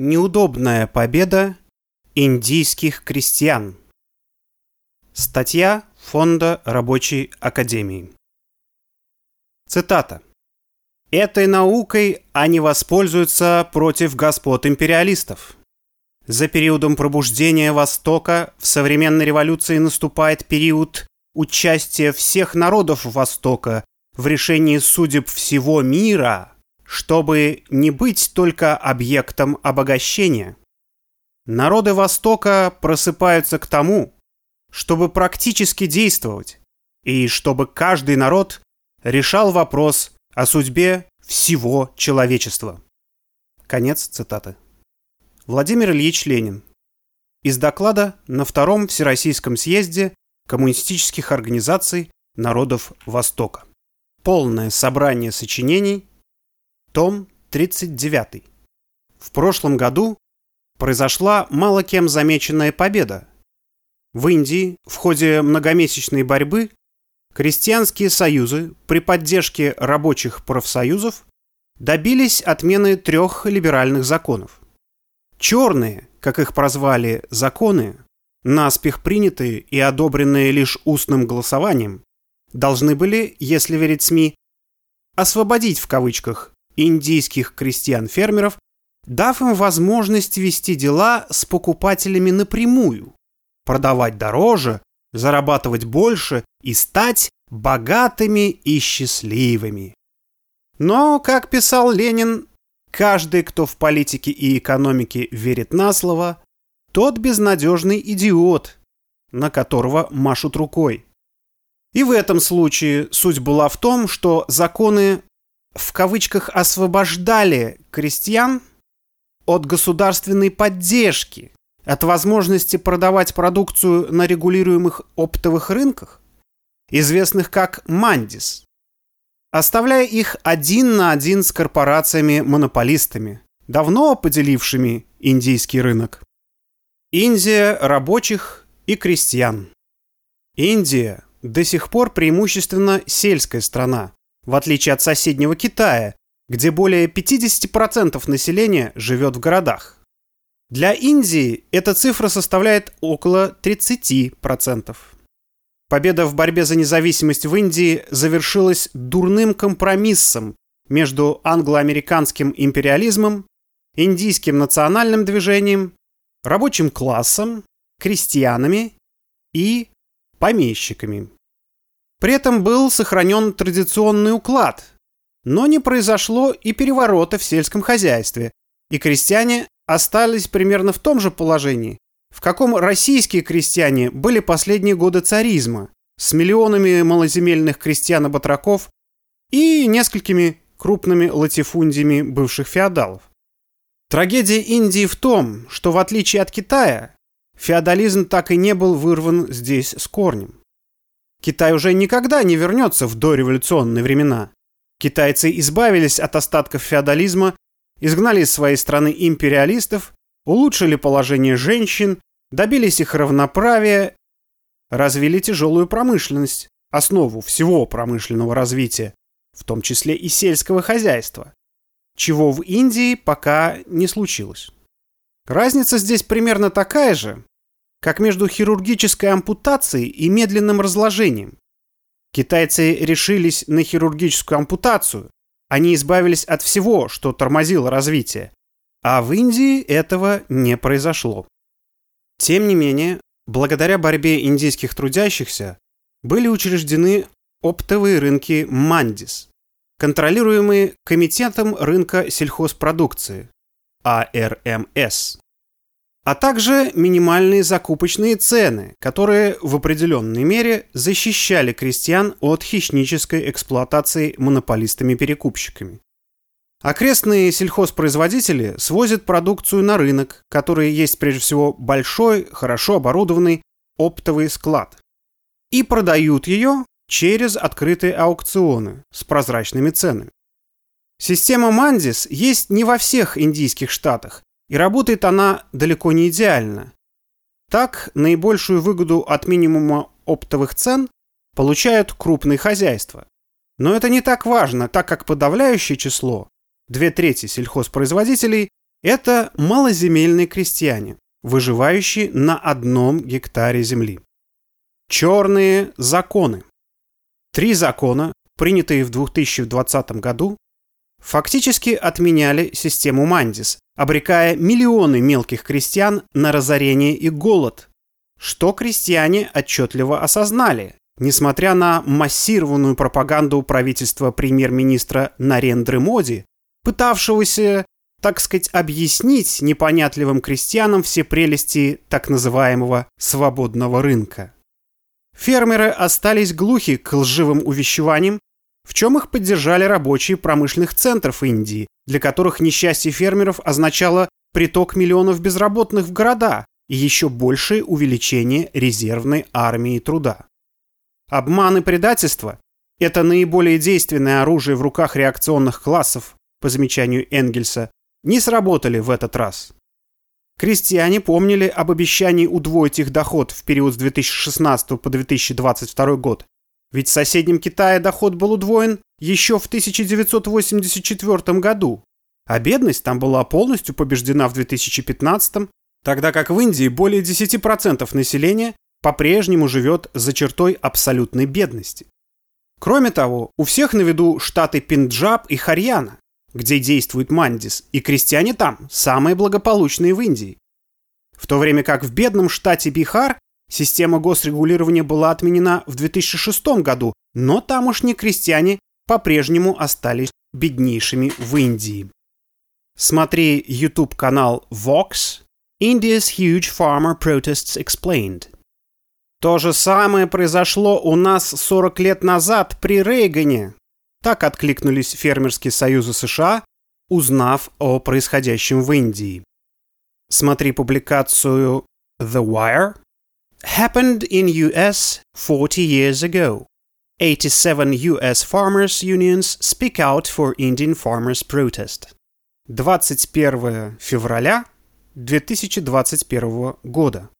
Неудобная победа индийских крестьян. Статья Фонда Рабочей Академии. Цитата. «Этой наукой они воспользуются против господ империалистов. За периодом пробуждения Востока в современной революции наступает период участия всех народов Востока в решении судеб всего мира – чтобы не быть только объектом обогащения. Народы Востока просыпаются к тому, чтобы практически действовать, и чтобы каждый народ решал вопрос о судьбе всего человечества. Конец цитаты. Владимир Ильич Ленин. Из доклада на Втором Всероссийском съезде коммунистических организаций народов Востока. Полное собрание сочинений том 39. В прошлом году произошла мало кем замеченная победа. В Индии в ходе многомесячной борьбы крестьянские союзы при поддержке рабочих профсоюзов добились отмены трех либеральных законов. Черные, как их прозвали, законы, наспех принятые и одобренные лишь устным голосованием, должны были, если верить СМИ, освободить в кавычках индийских крестьян-фермеров, дав им возможность вести дела с покупателями напрямую, продавать дороже, зарабатывать больше и стать богатыми и счастливыми. Но, как писал Ленин, каждый, кто в политике и экономике верит на слово, тот безнадежный идиот, на которого машут рукой. И в этом случае суть была в том, что законы в кавычках освобождали крестьян от государственной поддержки, от возможности продавать продукцию на регулируемых оптовых рынках, известных как «Мандис», оставляя их один на один с корпорациями-монополистами, давно поделившими индийский рынок. Индия рабочих и крестьян. Индия до сих пор преимущественно сельская страна, в отличие от соседнего Китая, где более 50% населения живет в городах. Для Индии эта цифра составляет около 30%. Победа в борьбе за независимость в Индии завершилась дурным компромиссом между англо-американским империализмом, индийским национальным движением, рабочим классом, крестьянами и помещиками. При этом был сохранен традиционный уклад, но не произошло и переворота в сельском хозяйстве, и крестьяне остались примерно в том же положении, в каком российские крестьяне были последние годы царизма, с миллионами малоземельных крестьян-батраков и несколькими крупными латифундиями бывших феодалов. Трагедия Индии в том, что в отличие от Китая, феодализм так и не был вырван здесь с корнем. Китай уже никогда не вернется в дореволюционные времена. Китайцы избавились от остатков феодализма, изгнали из своей страны империалистов, улучшили положение женщин, добились их равноправия, развили тяжелую промышленность, основу всего промышленного развития, в том числе и сельского хозяйства, чего в Индии пока не случилось. Разница здесь примерно такая же, как между хирургической ампутацией и медленным разложением. Китайцы решились на хирургическую ампутацию. Они избавились от всего, что тормозило развитие. А в Индии этого не произошло. Тем не менее, благодаря борьбе индийских трудящихся были учреждены оптовые рынки Мандис, контролируемые Комитетом рынка сельхозпродукции, АРМС а также минимальные закупочные цены, которые в определенной мере защищали крестьян от хищнической эксплуатации монополистами-перекупщиками. Окрестные сельхозпроизводители свозят продукцию на рынок, который есть прежде всего большой, хорошо оборудованный оптовый склад, и продают ее через открытые аукционы с прозрачными ценами. Система Мандис есть не во всех индийских штатах, и работает она далеко не идеально. Так, наибольшую выгоду от минимума оптовых цен получают крупные хозяйства. Но это не так важно, так как подавляющее число, две трети сельхозпроизводителей, Это малоземельные крестьяне, выживающие на одном гектаре земли. Черные законы. Три закона, принятые в 2020 году, фактически отменяли систему Мандис, обрекая миллионы мелких крестьян на разорение и голод, что крестьяне отчетливо осознали, несмотря на массированную пропаганду правительства премьер-министра Нарендры Моди, пытавшегося, так сказать, объяснить непонятливым крестьянам все прелести так называемого «свободного рынка». Фермеры остались глухи к лживым увещеваниям, в чем их поддержали рабочие промышленных центров Индии, для которых несчастье фермеров означало приток миллионов безработных в города и еще большее увеличение резервной армии труда. Обман и предательство – это наиболее действенное оружие в руках реакционных классов, по замечанию Энгельса, не сработали в этот раз. Крестьяне помнили об обещании удвоить их доход в период с 2016 по 2022 год, ведь в соседнем Китае доход был удвоен еще в 1984 году, а бедность там была полностью побеждена в 2015, тогда как в Индии более 10% населения по-прежнему живет за чертой абсолютной бедности. Кроме того, у всех на виду штаты Пенджаб и Харьяна, где действует Мандис, и крестьяне там самые благополучные в Индии. В то время как в бедном штате Бихар система госрегулирования была отменена в 2006 году, но тамошние крестьяне по-прежнему остались беднейшими в Индии. Смотри YouTube-канал Vox India's Huge Farmer Protests Explained. То же самое произошло у нас 40 лет назад при Рейгане. Так откликнулись фермерские союзы США, узнав о происходящем в Индии. Смотри публикацию The Wire. Happened in US 40 years ago. 87 US farmers unions speak out for Indian farmers protest. 21 февраля 2021 года.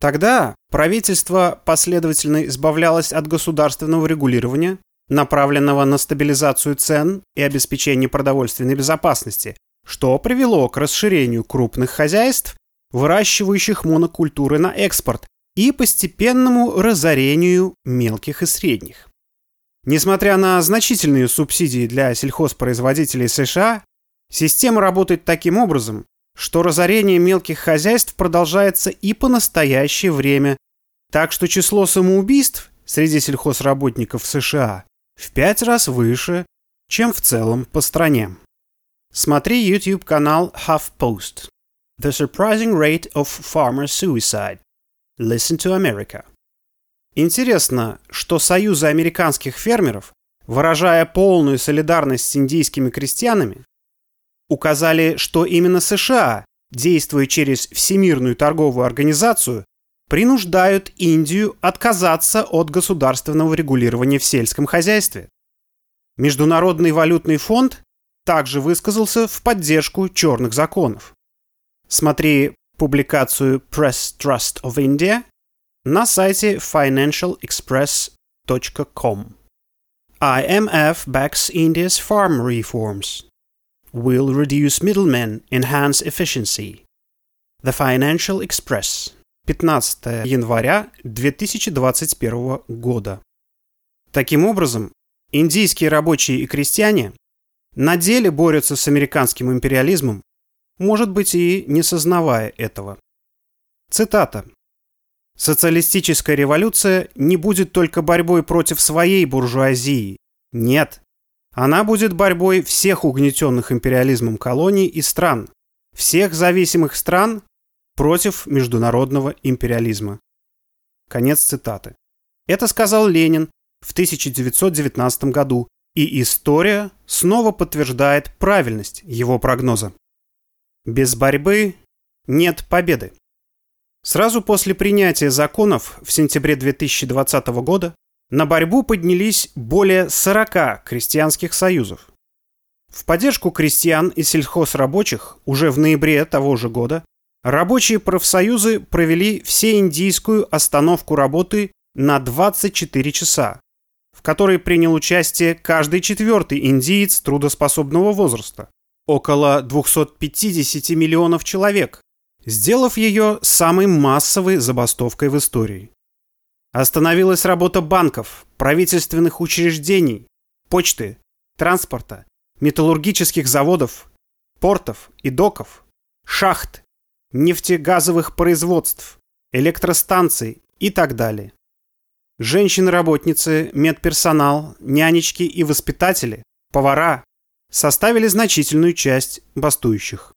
Тогда правительство последовательно избавлялось от государственного регулирования, направленного на стабилизацию цен и обеспечение продовольственной безопасности, что привело к расширению крупных хозяйств, выращивающих монокультуры на экспорт, и постепенному разорению мелких и средних. Несмотря на значительные субсидии для сельхозпроизводителей США, система работает таким образом, что разорение мелких хозяйств продолжается и по настоящее время, так что число самоубийств среди сельхозработников США в пять раз выше, чем в целом по стране. Смотри YouTube-канал HuffPost. The Surprising Rate of Farmer Suicide. Listen to America. Интересно, что союзы американских фермеров, выражая полную солидарность с индийскими крестьянами, указали, что именно США, действуя через Всемирную торговую организацию, принуждают Индию отказаться от государственного регулирования в сельском хозяйстве. Международный валютный фонд также высказался в поддержку черных законов. Смотри публикацию Press Trust of India на сайте financialexpress.com. IMF backs India's farm reforms will reduce middlemen, enhance efficiency. The Financial Express. 15 января 2021 года. Таким образом, индийские рабочие и крестьяне на деле борются с американским империализмом, может быть и не сознавая этого. Цитата. «Социалистическая революция не будет только борьбой против своей буржуазии. Нет, она будет борьбой всех угнетенных империализмом колоний и стран, всех зависимых стран против международного империализма. Конец цитаты. Это сказал Ленин в 1919 году, и история снова подтверждает правильность его прогноза. Без борьбы нет победы. Сразу после принятия законов в сентябре 2020 года на борьбу поднялись более 40 крестьянских союзов. В поддержку крестьян и сельхозрабочих уже в ноябре того же года рабочие профсоюзы провели всеиндийскую остановку работы на 24 часа, в которой принял участие каждый четвертый индиец трудоспособного возраста. Около 250 миллионов человек, сделав ее самой массовой забастовкой в истории. Остановилась работа банков, правительственных учреждений, почты, транспорта, металлургических заводов, портов и доков, шахт, нефтегазовых производств, электростанций и так далее. Женщины-работницы, медперсонал, нянечки и воспитатели, повара составили значительную часть бастующих.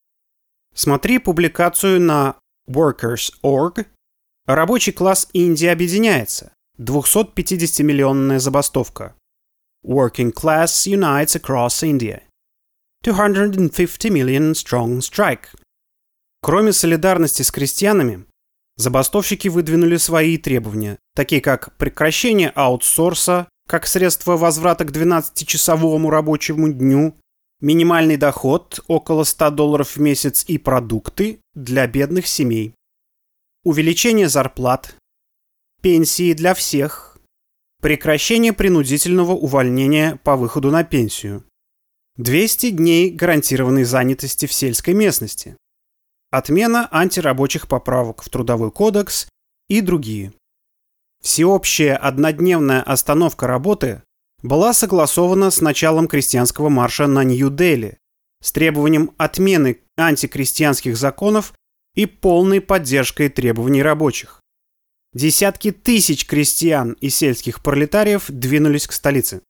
Смотри публикацию на Workers.org «Рабочий класс Индии объединяется. 250-миллионная забастовка». Working Class Unites Across India. 250 million strong strike. Кроме солидарности с крестьянами, забастовщики выдвинули свои требования, такие как прекращение аутсорса как средство возврата к 12-часовому рабочему дню, минимальный доход около 100 долларов в месяц и продукты для бедных семей, увеличение зарплат, пенсии для всех, прекращение принудительного увольнения по выходу на пенсию, 200 дней гарантированной занятости в сельской местности. Отмена антирабочих поправок в Трудовой кодекс и другие. Всеобщая однодневная остановка работы была согласована с началом крестьянского марша на Нью-Дели с требованием отмены антикрестьянских законов и полной поддержкой требований рабочих. Десятки тысяч крестьян и сельских пролетариев двинулись к столице.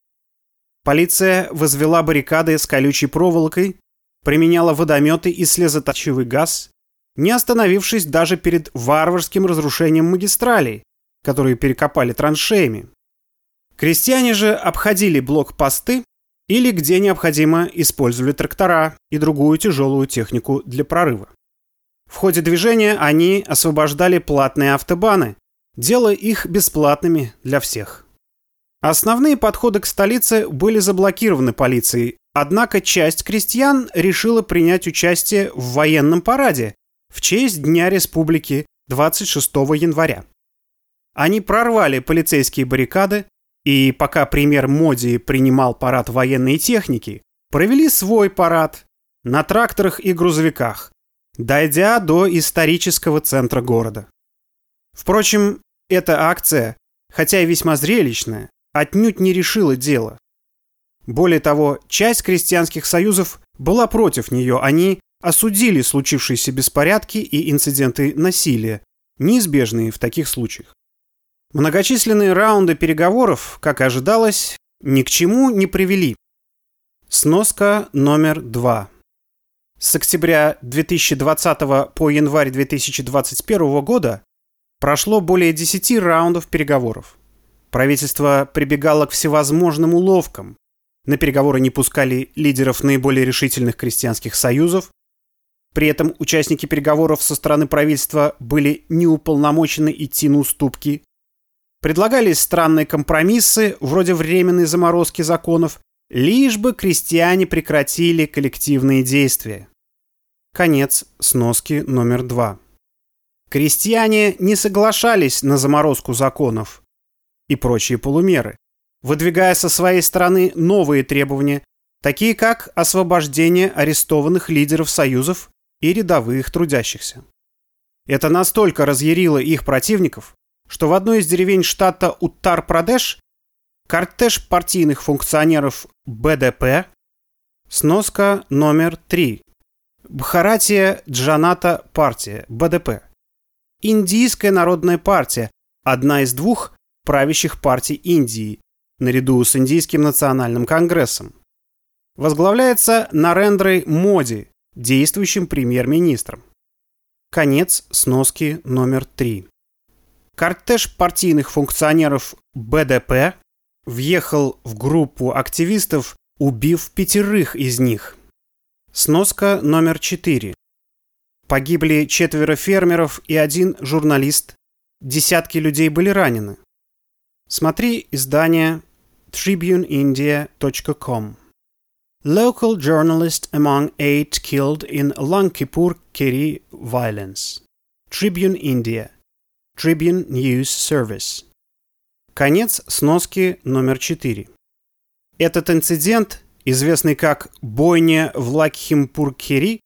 Полиция возвела баррикады с колючей проволокой, применяла водометы и слезоточивый газ, не остановившись даже перед варварским разрушением магистралей, которые перекопали траншеями. Крестьяне же обходили блокпосты или, где необходимо, использовали трактора и другую тяжелую технику для прорыва. В ходе движения они освобождали платные автобаны, делая их бесплатными для всех. Основные подходы к столице были заблокированы полицией, однако часть крестьян решила принять участие в военном параде в честь Дня Республики 26 января. Они прорвали полицейские баррикады и, пока премьер Моди принимал парад военной техники, провели свой парад на тракторах и грузовиках, дойдя до исторического центра города. Впрочем, эта акция, хотя и весьма зрелищная, отнюдь не решила дело. Более того, часть крестьянских союзов была против нее, они осудили случившиеся беспорядки и инциденты насилия, неизбежные в таких случаях. Многочисленные раунды переговоров, как ожидалось, ни к чему не привели. Сноска номер два. С октября 2020 по январь 2021 года прошло более 10 раундов переговоров. Правительство прибегало к всевозможным уловкам. На переговоры не пускали лидеров наиболее решительных крестьянских союзов. При этом участники переговоров со стороны правительства были неуполномочены идти на уступки. Предлагались странные компромиссы, вроде временной заморозки законов, лишь бы крестьяне прекратили коллективные действия. Конец сноски номер два. Крестьяне не соглашались на заморозку законов – и прочие полумеры, выдвигая со своей стороны новые требования, такие как освобождение арестованных лидеров союзов и рядовых трудящихся. Это настолько разъярило их противников, что в одной из деревень штата Уттар-Прадеш кортеж партийных функционеров БДП, сноска номер 3, Бхаратия Джаната партия, БДП, Индийская народная партия, одна из двух правящих партий Индии, наряду с Индийским национальным конгрессом. Возглавляется Нарендрой Моди, действующим премьер-министром. Конец сноски номер три. Кортеж партийных функционеров БДП въехал в группу активистов, убив пятерых из них. Сноска номер четыре. Погибли четверо фермеров и один журналист. Десятки людей были ранены. Смотри издание tribuneindia.com. Local journalist among eight killed in Lankipur Kiri violence. Tribune India. Tribune News Service. Конец сноски номер 4. Этот инцидент известный как «бойня в Лакхимпуркхери»,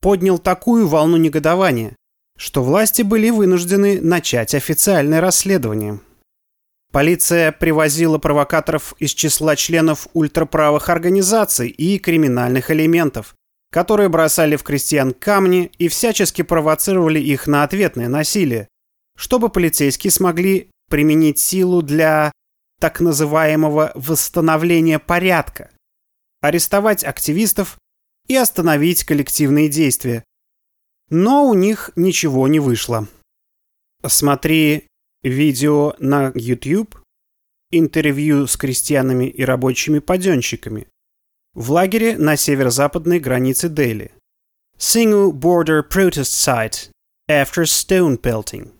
поднял такую волну негодования, что власти были вынуждены начать официальное расследование. Полиция привозила провокаторов из числа членов ультраправых организаций и криминальных элементов, которые бросали в крестьян камни и всячески провоцировали их на ответное насилие, чтобы полицейские смогли применить силу для так называемого восстановления порядка, арестовать активистов и остановить коллективные действия. Но у них ничего не вышло. Смотри видео на YouTube, интервью с крестьянами и рабочими паденщиками в лагере на северо-западной границе Дели. Singu Border Protest Site After Stone Pelting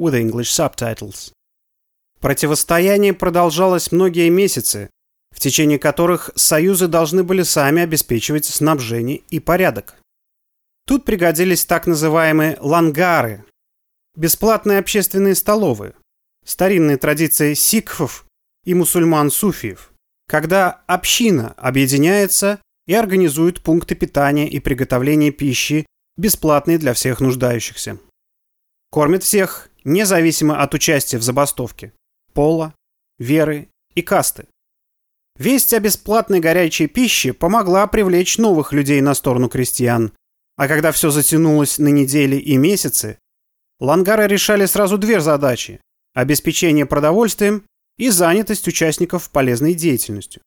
with English subtitles. Противостояние продолжалось многие месяцы, в течение которых союзы должны были сами обеспечивать снабжение и порядок. Тут пригодились так называемые лангары – бесплатные общественные столовые, старинные традиции сикхов и мусульман-суфиев, когда община объединяется и организует пункты питания и приготовления пищи, бесплатные для всех нуждающихся. Кормят всех, независимо от участия в забастовке, пола, веры и касты. Весть о бесплатной горячей пище помогла привлечь новых людей на сторону крестьян, а когда все затянулось на недели и месяцы, лангары решали сразу две задачи – обеспечение продовольствием и занятость участников полезной деятельностью.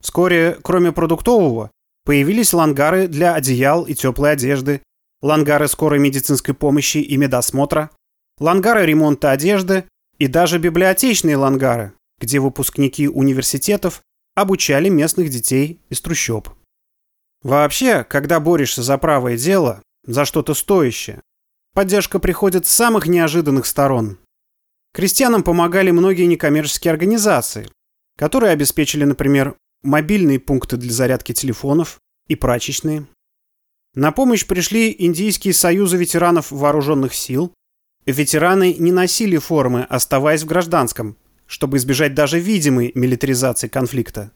Вскоре, кроме продуктового, появились лангары для одеял и теплой одежды, лангары скорой медицинской помощи и медосмотра, лангары ремонта одежды и даже библиотечные лангары, где выпускники университетов обучали местных детей из трущоб. Вообще, когда борешься за правое дело, за что-то стоящее, поддержка приходит с самых неожиданных сторон. Крестьянам помогали многие некоммерческие организации, которые обеспечили, например, мобильные пункты для зарядки телефонов и прачечные. На помощь пришли Индийские союзы ветеранов вооруженных сил. Ветераны не носили формы, оставаясь в гражданском, чтобы избежать даже видимой милитаризации конфликта.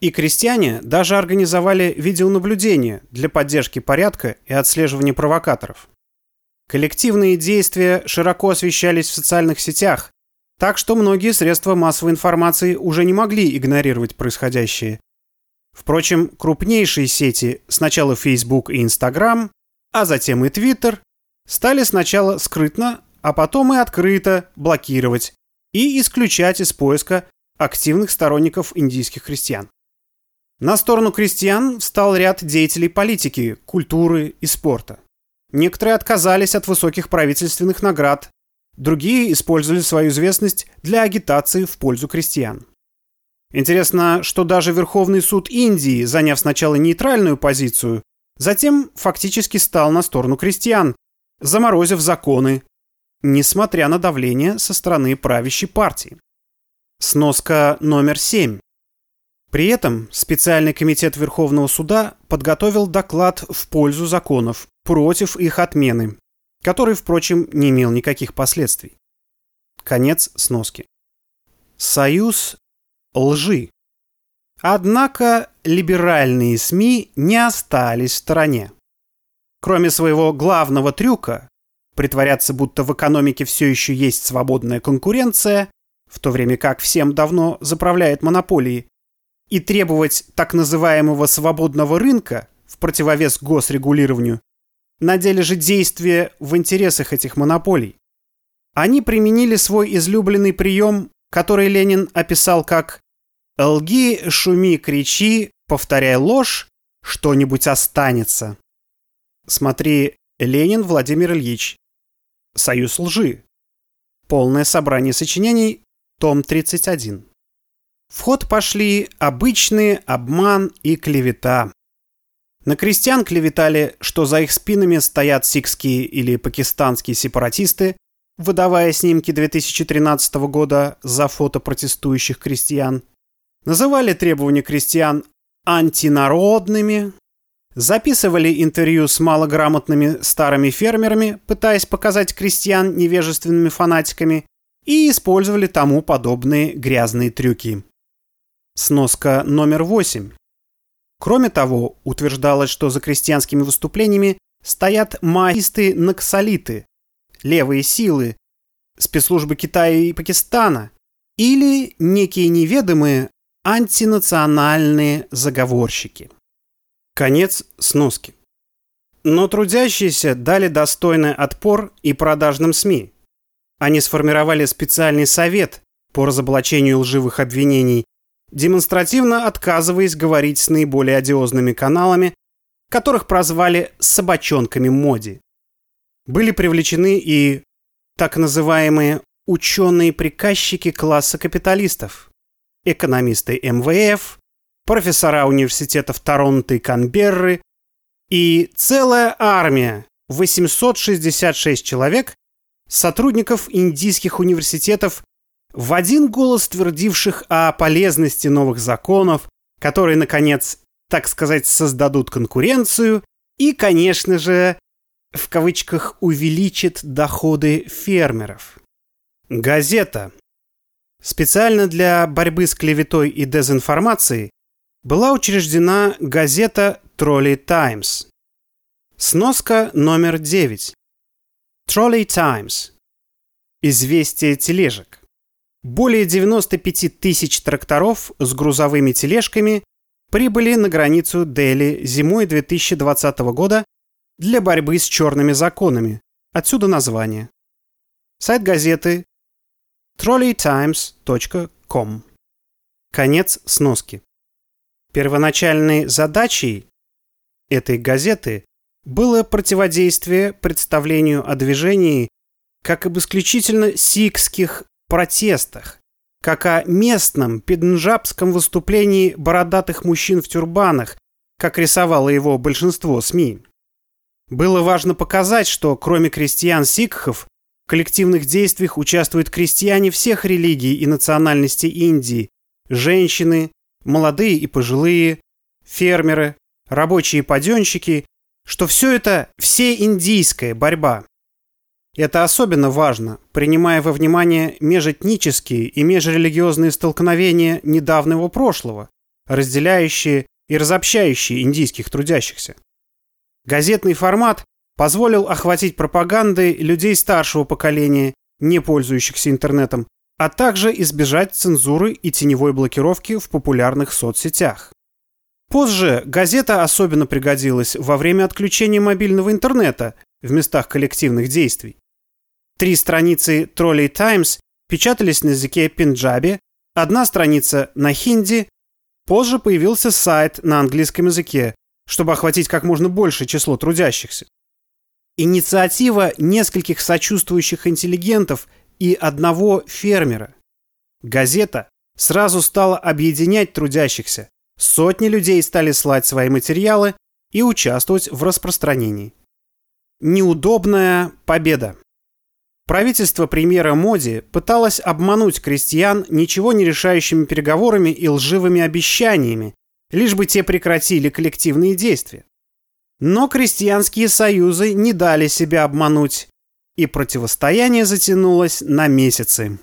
И крестьяне даже организовали видеонаблюдение для поддержки порядка и отслеживания провокаторов. Коллективные действия широко освещались в социальных сетях, так что многие средства массовой информации уже не могли игнорировать происходящее. Впрочем, крупнейшие сети, сначала Facebook и Instagram, а затем и Twitter, стали сначала скрытно, а потом и открыто блокировать и исключать из поиска активных сторонников индийских христиан. На сторону крестьян встал ряд деятелей политики, культуры и спорта. Некоторые отказались от высоких правительственных наград, другие использовали свою известность для агитации в пользу крестьян. Интересно, что даже Верховный суд Индии, заняв сначала нейтральную позицию, затем фактически стал на сторону крестьян, заморозив законы, несмотря на давление со стороны правящей партии. Сноска номер 7. При этом специальный комитет Верховного суда подготовил доклад в пользу законов против их отмены, который, впрочем, не имел никаких последствий. Конец сноски. Союз лжи. Однако либеральные СМИ не остались в стороне. Кроме своего главного трюка притворяться, будто в экономике все еще есть свободная конкуренция, в то время как всем давно заправляет монополии, и требовать так называемого свободного рынка в противовес госрегулированию, на деле же действия в интересах этих монополий. Они применили свой излюбленный прием, который Ленин описал как «Лги, шуми, кричи, повторяй ложь, что-нибудь останется». Смотри Ленин Владимир Ильич. Союз лжи. Полное собрание сочинений, том 31. В ход пошли обычные обман и клевета. На крестьян клеветали, что за их спинами стоят сикские или пакистанские сепаратисты, выдавая снимки 2013 года за фото протестующих крестьян. Называли требования крестьян антинародными, записывали интервью с малограмотными старыми фермерами, пытаясь показать крестьян невежественными фанатиками, и использовали тому подобные грязные трюки. Сноска номер 8. Кроме того, утверждалось, что за крестьянскими выступлениями стоят маоисты-наксалиты, левые силы, спецслужбы Китая и Пакистана или некие неведомые антинациональные заговорщики. Конец сноски. Но трудящиеся дали достойный отпор и продажным СМИ. Они сформировали специальный совет по разоблачению лживых обвинений, демонстративно отказываясь говорить с наиболее одиозными каналами, которых прозвали «собачонками моди». Были привлечены и так называемые ученые-приказчики класса капиталистов, экономисты МВФ, профессора университетов Торонто и Канберры и целая армия, 866 человек, сотрудников индийских университетов, в один голос твердивших о полезности новых законов, которые, наконец, так сказать, создадут конкуренцию и, конечно же, в кавычках увеличит доходы фермеров. Газета. Специально для борьбы с клеветой и дезинформацией была учреждена газета Trolley Times. Сноска номер 9. Trolley Times. Известие тележек. Более 95 тысяч тракторов с грузовыми тележками прибыли на границу Дели зимой 2020 года для борьбы с черными законами. Отсюда название. Сайт газеты trolleytimes.com. Конец сноски. Первоначальной задачей этой газеты было противодействие представлению о движении как об исключительно сикских протестах, как о местном пенджабском выступлении бородатых мужчин в тюрбанах, как рисовало его большинство СМИ. Было важно показать, что кроме крестьян-сикхов в коллективных действиях участвуют крестьяне всех религий и национальностей Индии, женщины, молодые и пожилые, фермеры, рабочие паденщики, что все это всеиндийская борьба. Это особенно важно, принимая во внимание межэтнические и межрелигиозные столкновения недавнего прошлого, разделяющие и разобщающие индийских трудящихся. Газетный формат позволил охватить пропагандой людей старшего поколения, не пользующихся интернетом, а также избежать цензуры и теневой блокировки в популярных соцсетях. Позже газета особенно пригодилась во время отключения мобильного интернета в местах коллективных действий. Три страницы Trolley Times печатались на языке пенджаби, одна страница на хинди, позже появился сайт на английском языке, чтобы охватить как можно большее число трудящихся. Инициатива нескольких сочувствующих интеллигентов и одного фермера. Газета сразу стала объединять трудящихся. Сотни людей стали слать свои материалы и участвовать в распространении. Неудобная победа. Правительство премьера Моди пыталось обмануть крестьян ничего не решающими переговорами и лживыми обещаниями, лишь бы те прекратили коллективные действия. Но крестьянские союзы не дали себя обмануть, и противостояние затянулось на месяцы.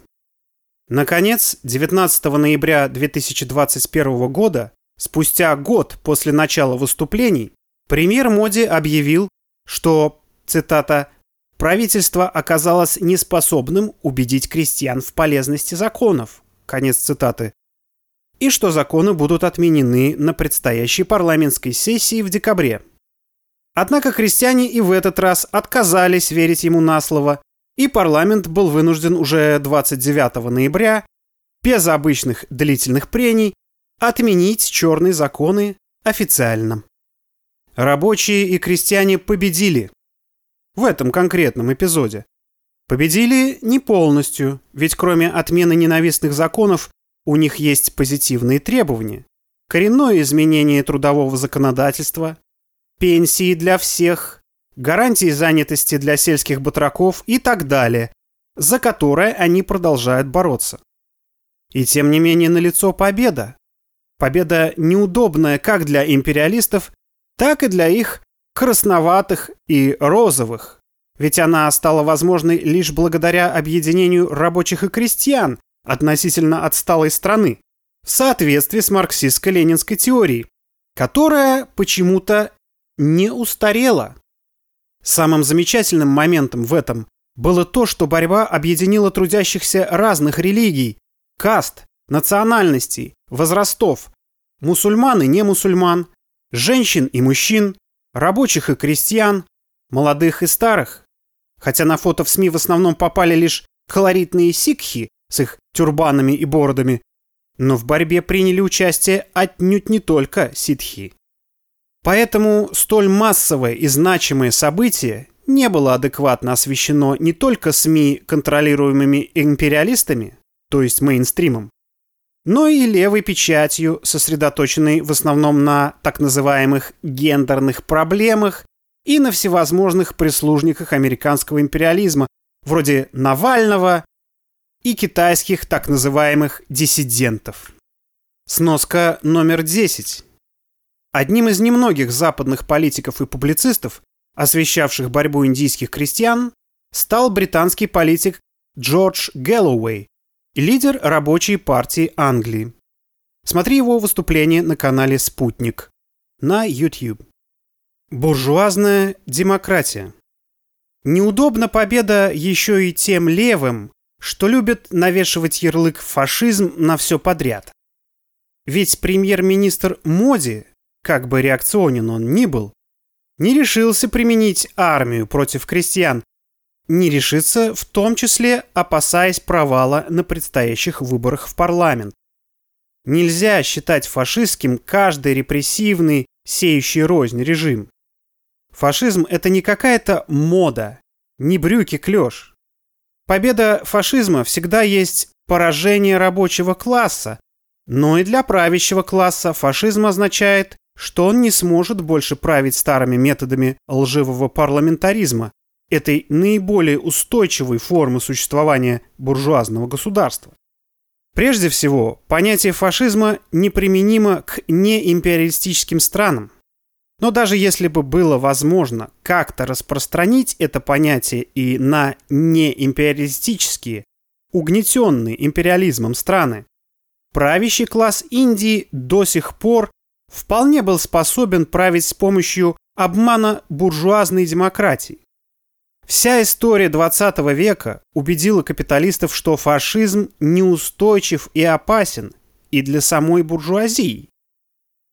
Наконец, 19 ноября 2021 года, спустя год после начала выступлений, премьер Моди объявил, что, цитата, «правительство оказалось неспособным убедить крестьян в полезности законов», конец цитаты, и что законы будут отменены на предстоящей парламентской сессии в декабре. Однако крестьяне и в этот раз отказались верить ему на слово, и парламент был вынужден уже 29 ноября, без обычных длительных прений, отменить черные законы официально. Рабочие и крестьяне победили. В этом конкретном эпизоде. Победили не полностью, ведь кроме отмены ненавистных законов у них есть позитивные требования. Коренное изменение трудового законодательства, пенсии для всех, гарантии занятости для сельских батраков и так далее, за которое они продолжают бороться. И тем не менее налицо победа. Победа неудобная как для империалистов, так и для их красноватых и розовых. Ведь она стала возможной лишь благодаря объединению рабочих и крестьян, относительно отсталой страны. в соответствии с марксистско-ленинской теорией, которая почему-то не устарела. Самым замечательным моментом в этом было то, что борьба объединила трудящихся разных религий, каст, национальностей, возрастов, мусульман и не мусульман, женщин и мужчин, рабочих и крестьян, молодых и старых. Хотя на фото в СМИ в основном попали лишь колоритные сикхи с их тюрбанами и бородами, но в борьбе приняли участие отнюдь не только ситхи. Поэтому столь массовое и значимое событие не было адекватно освещено не только СМИ, контролируемыми империалистами, то есть мейнстримом, но и левой печатью, сосредоточенной в основном на так называемых гендерных проблемах и на всевозможных прислужниках американского империализма, вроде Навального и китайских так называемых диссидентов. Сноска номер 10. Одним из немногих западных политиков и публицистов, освещавших борьбу индийских крестьян, стал британский политик Джордж Гэллоуэй, лидер рабочей партии Англии. Смотри его выступление на канале «Спутник» на YouTube. Буржуазная демократия. Неудобна победа еще и тем левым, что любят навешивать ярлык «фашизм» на все подряд. Ведь премьер-министр Моди, как бы реакционен он ни был, не решился применить армию против крестьян, не решится в том числе опасаясь провала на предстоящих выборах в парламент. Нельзя считать фашистским каждый репрессивный, сеющий рознь режим. Фашизм – это не какая-то мода, не брюки-клеш. Победа фашизма всегда есть поражение рабочего класса, но и для правящего класса фашизм означает, что он не сможет больше править старыми методами лживого парламентаризма, этой наиболее устойчивой формы существования буржуазного государства. Прежде всего, понятие фашизма неприменимо к неимпериалистическим странам. Но даже если бы было возможно как-то распространить это понятие и на неимпериалистические, угнетенные империализмом страны, правящий класс Индии до сих пор вполне был способен править с помощью обмана буржуазной демократии. Вся история 20 века убедила капиталистов, что фашизм неустойчив и опасен и для самой буржуазии.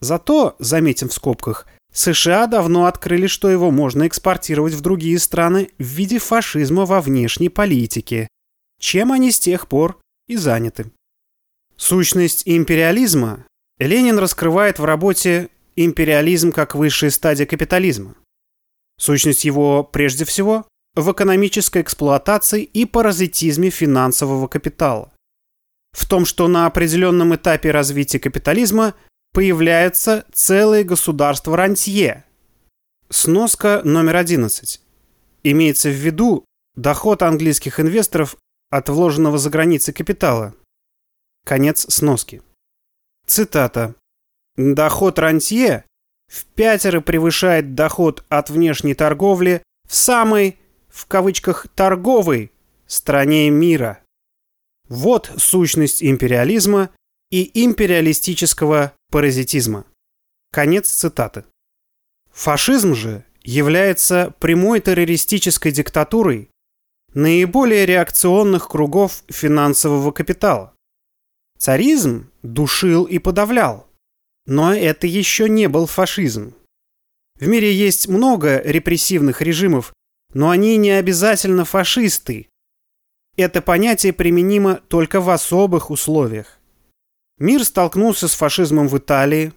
Зато, заметим в скобках, США давно открыли, что его можно экспортировать в другие страны в виде фашизма во внешней политике, чем они с тех пор и заняты. Сущность империализма Ленин раскрывает в работе «Империализм как высшая стадия капитализма». Сущность его, прежде всего, в экономической эксплуатации и паразитизме финансового капитала. В том, что на определенном этапе развития капитализма появляется целое государство рантье. Сноска номер 11. Имеется в виду доход английских инвесторов от вложенного за границей капитала. Конец сноски. Цитата. Доход рантье в пятеро превышает доход от внешней торговли в самой в кавычках «торговой» стране мира. Вот сущность империализма и империалистического паразитизма. Конец цитаты. Фашизм же является прямой террористической диктатурой наиболее реакционных кругов финансового капитала. Царизм душил и подавлял, но это еще не был фашизм. В мире есть много репрессивных режимов, но они не обязательно фашисты. Это понятие применимо только в особых условиях. Мир столкнулся с фашизмом в Италии.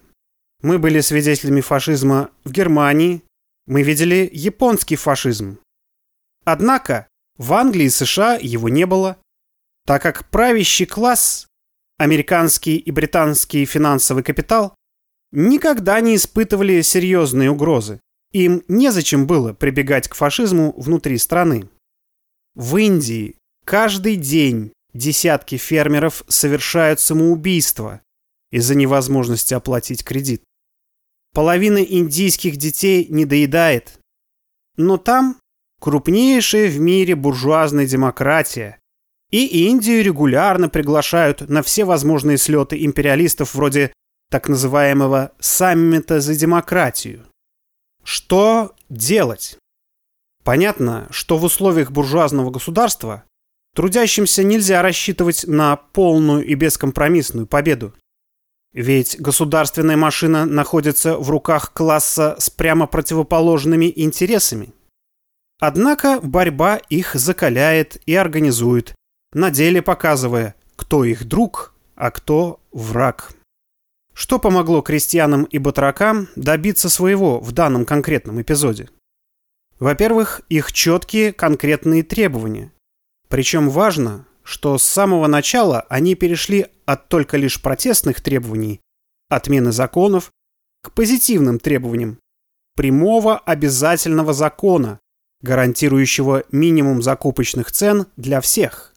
Мы были свидетелями фашизма в Германии. Мы видели японский фашизм. Однако в Англии и США его не было, так как правящий класс, американский и британский финансовый капитал, никогда не испытывали серьезные угрозы. Им незачем было прибегать к фашизму внутри страны. В Индии каждый день десятки фермеров совершают самоубийство из-за невозможности оплатить кредит. Половина индийских детей не доедает. Но там крупнейшая в мире буржуазная демократия, И Индию регулярно приглашают на все возможные слеты империалистов вроде так называемого «саммита за демократию». Что делать? Понятно, что в условиях буржуазного государства трудящимся нельзя рассчитывать на полную и бескомпромиссную победу. Ведь государственная машина находится в руках класса с прямо противоположными интересами. Однако борьба их закаляет и организует, на деле показывая, кто их друг, а кто враг. Что помогло крестьянам и батракам добиться своего в данном конкретном эпизоде? Во-первых, их четкие конкретные требования. Причем важно, что с самого начала они перешли от только лишь протестных требований, отмены законов, к позитивным требованиям, прямого обязательного закона, гарантирующего минимум закупочных цен для всех.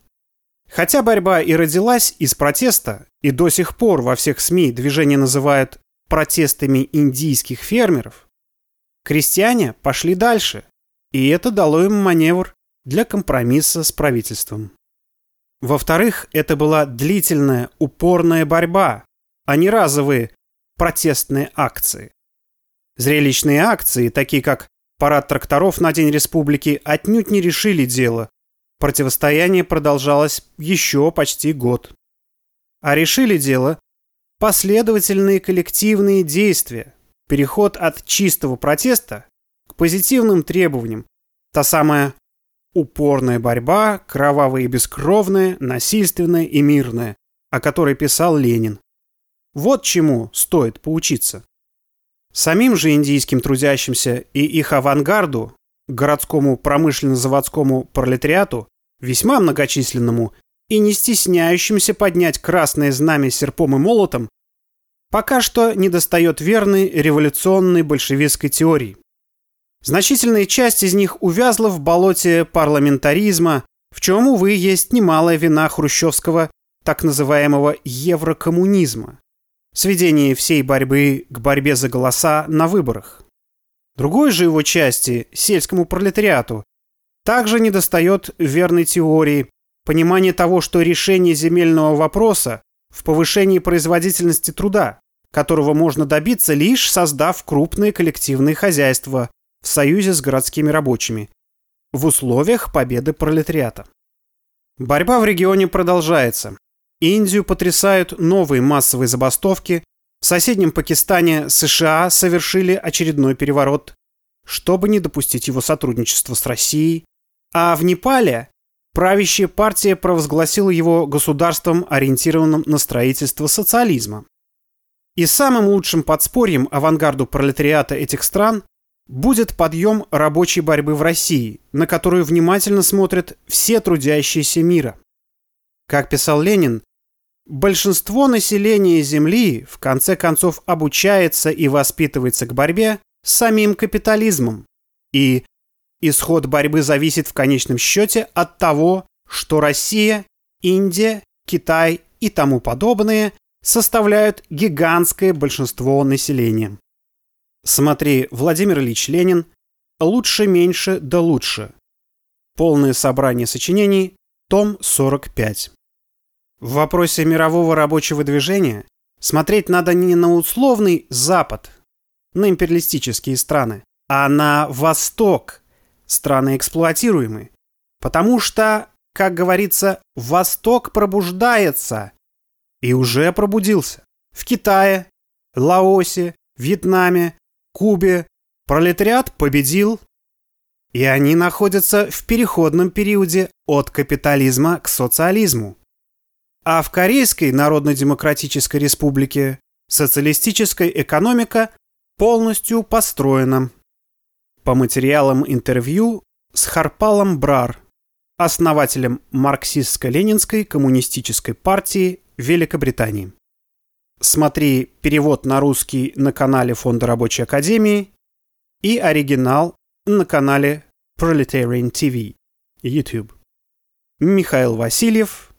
Хотя борьба и родилась из протеста, и до сих пор во всех СМИ движение называют протестами индийских фермеров, крестьяне пошли дальше, и это дало им маневр для компромисса с правительством. Во-вторых, это была длительная, упорная борьба, а не разовые протестные акции. Зрелищные акции, такие как парад тракторов на День Республики, отнюдь не решили дело. Противостояние продолжалось еще почти год. А решили дело последовательные коллективные действия, переход от чистого протеста к позитивным требованиям, та самая Упорная борьба, кровавая и бескровная, насильственная и мирная, о которой писал Ленин. Вот чему стоит поучиться. Самим же индийским трудящимся и их авангарду, городскому промышленно-заводскому пролетариату, весьма многочисленному и не стесняющимся поднять красное знамя серпом и молотом, пока что недостает верной революционной большевистской теории. Значительная часть из них увязла в болоте парламентаризма, в чем, увы, есть немалая вина хрущевского так называемого еврокоммунизма. Сведение всей борьбы к борьбе за голоса на выборах. Другой же его части, сельскому пролетариату, также недостает верной теории, понимания того, что решение земельного вопроса в повышении производительности труда, которого можно добиться лишь создав крупные коллективные хозяйства, в союзе с городскими рабочими в условиях победы пролетариата. Борьба в регионе продолжается. Индию потрясают новые массовые забастовки. В соседнем Пакистане США совершили очередной переворот, чтобы не допустить его сотрудничества с Россией. А в Непале правящая партия провозгласила его государством, ориентированным на строительство социализма. И самым лучшим подспорьем авангарду пролетариата этих стран будет подъем рабочей борьбы в России, на которую внимательно смотрят все трудящиеся мира. Как писал Ленин, большинство населения Земли в конце концов обучается и воспитывается к борьбе с самим капитализмом. И исход борьбы зависит в конечном счете от того, что Россия, Индия, Китай и тому подобные составляют гигантское большинство населения. Смотри, Владимир Ильич Ленин «Лучше, меньше, да лучше». Полное собрание сочинений, том 45. В вопросе мирового рабочего движения смотреть надо не на условный Запад, на империалистические страны, а на Восток, страны эксплуатируемые. Потому что, как говорится, Восток пробуждается. И уже пробудился. В Китае, Лаосе, Вьетнаме, Кубе пролетариат победил, и они находятся в переходном периоде от капитализма к социализму. А в Корейской Народно-Демократической Республике социалистическая экономика полностью построена. По материалам интервью с Харпалом Брар, основателем марксистско-ленинской коммунистической партии Великобритании. Смотри перевод на русский на канале Фонда Рабочей Академии и оригинал на канале Proletarian TV YouTube. Михаил Васильев,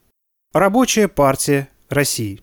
Рабочая партия России.